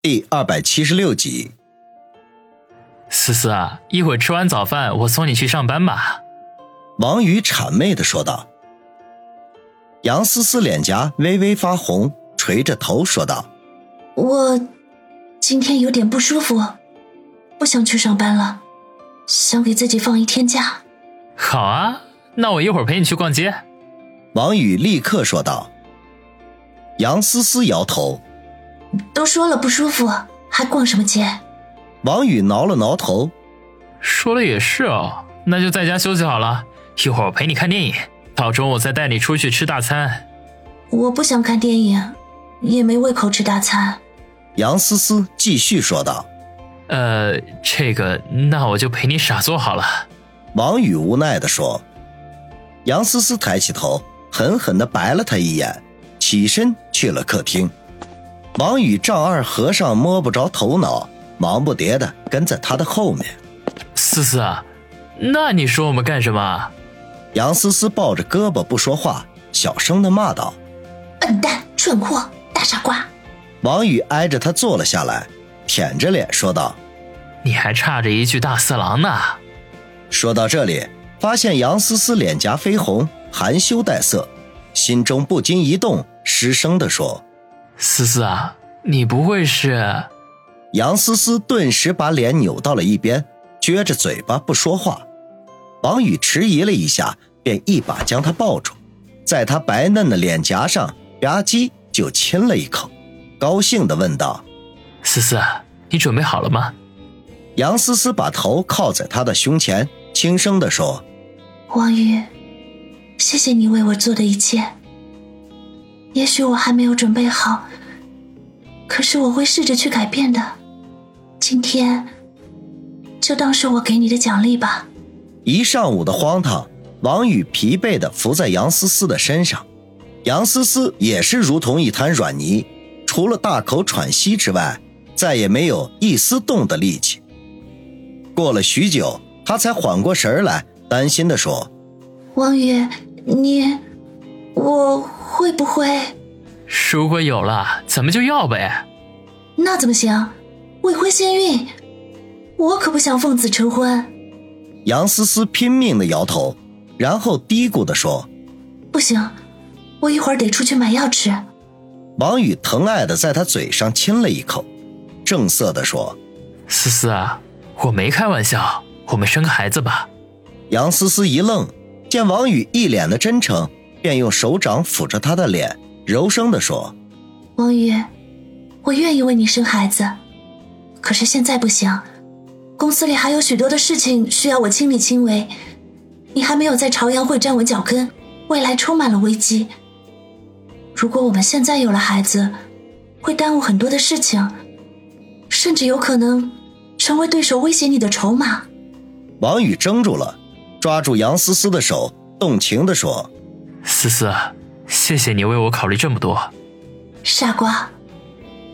第二百七十六集，思思啊，一会儿吃完早饭，我送你去上班吧。王宇谄媚的说道。杨思思脸颊微微发红，垂着头说道：“我今天有点不舒服，不想去上班了，想给自己放一天假。”好啊，那我一会儿陪你去逛街。王宇立刻说道。杨思思摇头。都说了不舒服，还逛什么街？王宇挠了挠头，说了也是哦，那就在家休息好了。一会儿我陪你看电影，到中午再带你出去吃大餐。我不想看电影，也没胃口吃大餐。杨思思继续说道：“呃，这个，那我就陪你傻坐好了。”王宇无奈的说。杨思思抬起头，狠狠的白了他一眼，起身去了客厅。王宇丈二和尚摸不着头脑，忙不迭的跟在他的后面。思思，那你说我们干什么？杨思思抱着胳膊不说话，小声的骂道：“笨蛋，蠢货，大傻瓜！”王宇挨着他坐了下来，舔着脸说道：“你还差着一句大色狼呢。”说到这里，发现杨思思脸颊绯红，含羞带色，心中不禁一动，失声的说。思思啊，你不会是？杨思思顿时把脸扭到了一边，撅着嘴巴不说话。王宇迟疑了一下，便一把将她抱住，在她白嫩的脸颊上吧唧就亲了一口，高兴地问道：“思思，你准备好了吗？”杨思思把头靠在他的胸前，轻声地说：“王宇，谢谢你为我做的一切。”也许我还没有准备好，可是我会试着去改变的。今天就当是我给你的奖励吧。一上午的荒唐，王宇疲惫的伏在杨思思的身上，杨思思也是如同一滩软泥，除了大口喘息之外，再也没有一丝动的力气。过了许久，他才缓过神来，担心的说：“王宇，你，我。”会不会？如果有了，咱们就要呗。那怎么行？未婚先孕，我可不想奉子成婚。杨思思拼命的摇头，然后嘀咕的说：“不行，我一会儿得出去买药吃。”王宇疼爱的在她嘴上亲了一口，正色的说：“思思啊，我没开玩笑，我们生个孩子吧。”杨思思一愣，见王宇一脸的真诚。便用手掌抚着他的脸，柔声地说：“王宇，我愿意为你生孩子，可是现在不行。公司里还有许多的事情需要我亲力亲为，你还没有在朝阳会站稳脚跟，未来充满了危机。如果我们现在有了孩子，会耽误很多的事情，甚至有可能成为对手威胁你的筹码。”王宇怔住了，抓住杨思思的手，动情地说。思思，谢谢你为我考虑这么多。傻瓜，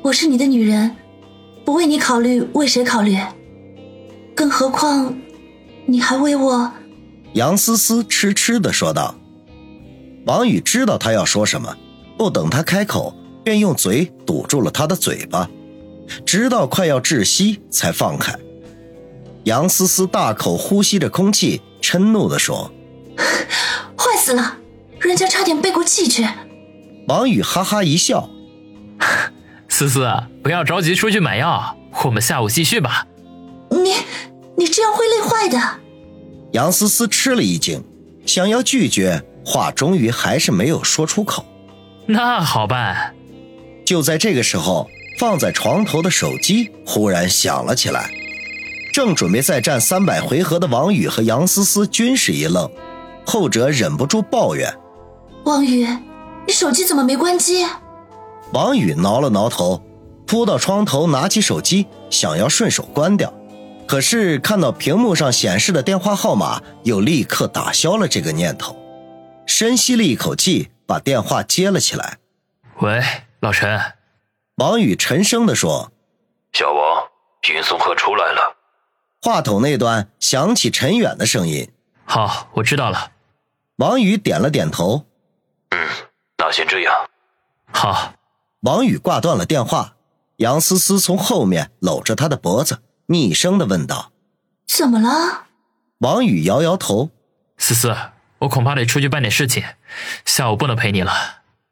我是你的女人，不为你考虑，为谁考虑？更何况，你还为我……杨思思痴痴的说道。王宇知道他要说什么，不等他开口，便用嘴堵住了他的嘴巴，直到快要窒息才放开。杨思思大口呼吸着空气，嗔怒的说：“坏死了！”人家差点背过气去。王宇哈哈一笑：“ 思思，不要着急出去买药，我们下午继续吧。”你，你这样会累坏的。杨思思吃了一惊，想要拒绝，话终于还是没有说出口。那好办。就在这个时候，放在床头的手机忽然响了起来。正准备再战三百回合的王宇和杨思思均是一愣，后者忍不住抱怨。王宇，你手机怎么没关机？王宇挠了挠头，扑到窗头，拿起手机，想要顺手关掉，可是看到屏幕上显示的电话号码，又立刻打消了这个念头。深吸了一口气，把电话接了起来。喂，老陈。王宇沉声地说：“小王，云松鹤出来了。”话筒那端响起陈远的声音：“好，我知道了。”王宇点了点头。嗯，那先这样。好，王宇挂断了电话。杨思思从后面搂着他的脖子，厉声的问道：“怎么了？”王宇摇摇头：“思思，我恐怕得出去办点事情，下午不能陪你了。”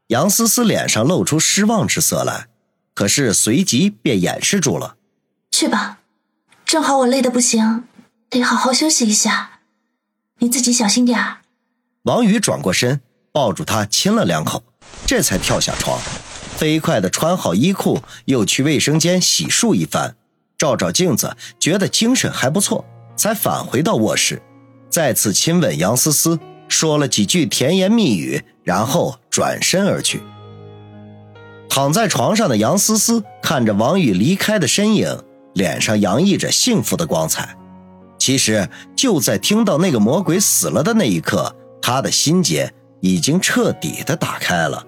杨思思脸上露出失望之色来，可是随即便掩饰住了：“去吧，正好我累得不行，得好好休息一下。你自己小心点儿。”王宇转过身，抱住她亲了两口，这才跳下床。飞快的穿好衣裤，又去卫生间洗漱一番，照照镜子，觉得精神还不错，才返回到卧室，再次亲吻杨思思，说了几句甜言蜜语，然后转身而去。躺在床上的杨思思看着王宇离开的身影，脸上洋溢着幸福的光彩。其实就在听到那个魔鬼死了的那一刻，她的心结已经彻底的打开了。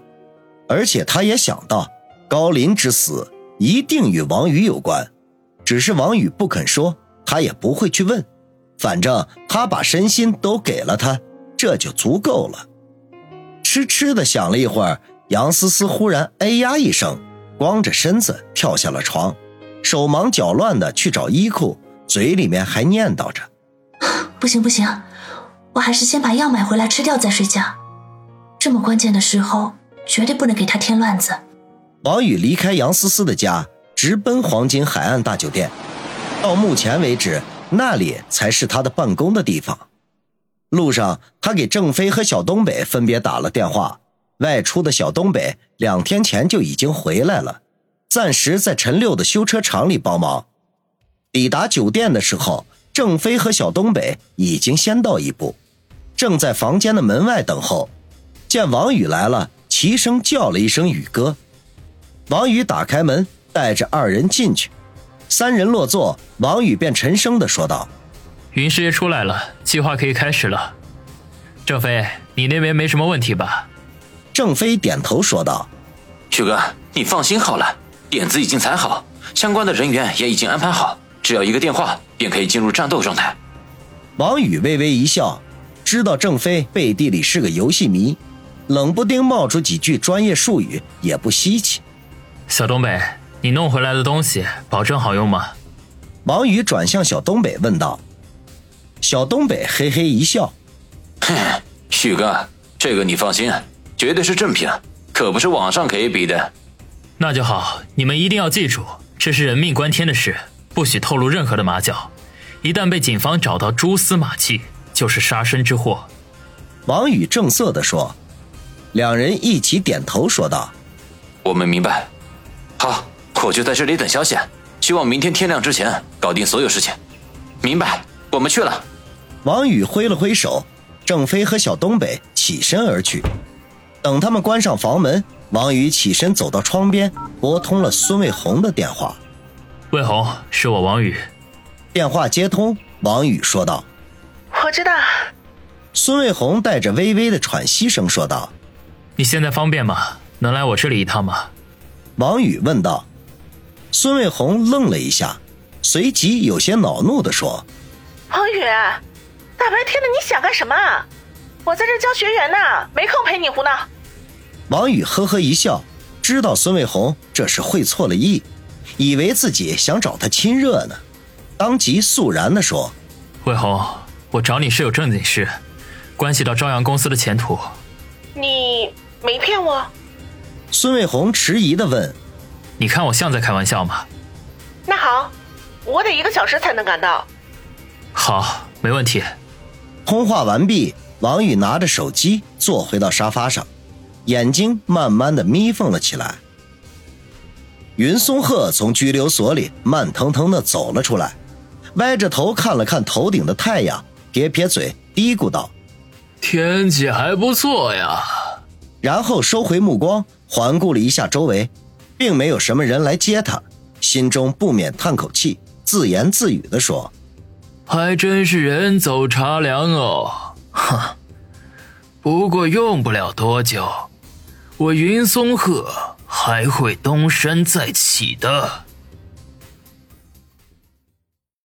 而且他也想到，高林之死一定与王宇有关，只是王宇不肯说，他也不会去问。反正他把身心都给了他，这就足够了。痴痴的想了一会儿，杨思思忽然哎呀一声，光着身子跳下了床，手忙脚乱的去找衣裤，嘴里面还念叨着：“ 不行不行，我还是先把药买回来吃掉再睡觉。这么关键的时候。”绝对不能给他添乱子。王宇离开杨思思的家，直奔黄金海岸大酒店。到目前为止，那里才是他的办公的地方。路上，他给郑飞和小东北分别打了电话。外出的小东北两天前就已经回来了，暂时在陈六的修车厂里帮忙。抵达酒店的时候，郑飞和小东北已经先到一步，正在房间的门外等候。见王宇来了。齐声叫了一声“宇哥”，王宇打开门，带着二人进去。三人落座，王宇便沉声的说道：“云师爷出来了，计划可以开始了。郑飞，你那边没什么问题吧？”郑飞点头说道：“宇哥，你放心好了，点子已经踩好，相关的人员也已经安排好，只要一个电话便可以进入战斗状态。”王宇微微一笑，知道郑飞背地里是个游戏迷。冷不丁冒出几句专业术语也不稀奇。小东北，你弄回来的东西保证好用吗？王宇转向小东北问道。小东北嘿嘿一笑：“哼，旭哥，这个你放心，绝对是正品，可不是网上可以比的。”那就好，你们一定要记住，这是人命关天的事，不许透露任何的马脚。一旦被警方找到蛛丝马迹，就是杀身之祸。王宇正色地说。两人一起点头说道：“我们明白。好，我就在这里等消息，希望明天天亮之前搞定所有事情。明白，我们去了。”王宇挥了挥手，郑飞和小东北起身而去。等他们关上房门，王宇起身走到窗边，拨通了孙卫红的电话。“卫红，是我王宇。”电话接通，王宇说道：“我知道。”孙卫红带着微微的喘息声说道。你现在方便吗？能来我这里一趟吗？王宇问道。孙卫红愣了一下，随即有些恼怒地说：“王宇，大白天的你想干什么？我在这教学员呢，没空陪你胡闹。”王宇呵呵一笑，知道孙卫红这是会错了意，以为自己想找他亲热呢，当即肃然地说：“卫红，我找你是有正经事，关系到朝阳公司的前途。你。”没骗我，孙卫红迟疑的问：“你看我像在开玩笑吗？”那好，我得一个小时才能赶到。好，没问题。通话完毕，王宇拿着手机坐回到沙发上，眼睛慢慢的眯缝了起来。云松鹤从拘留所里慢腾腾的走了出来，歪着头看了看头顶的太阳，撇撇嘴，嘀咕道：“天气还不错呀。”然后收回目光，环顾了一下周围，并没有什么人来接他，心中不免叹口气，自言自语地说：“还真是人走茶凉哦，哼。不过用不了多久，我云松鹤还会东山再起的。”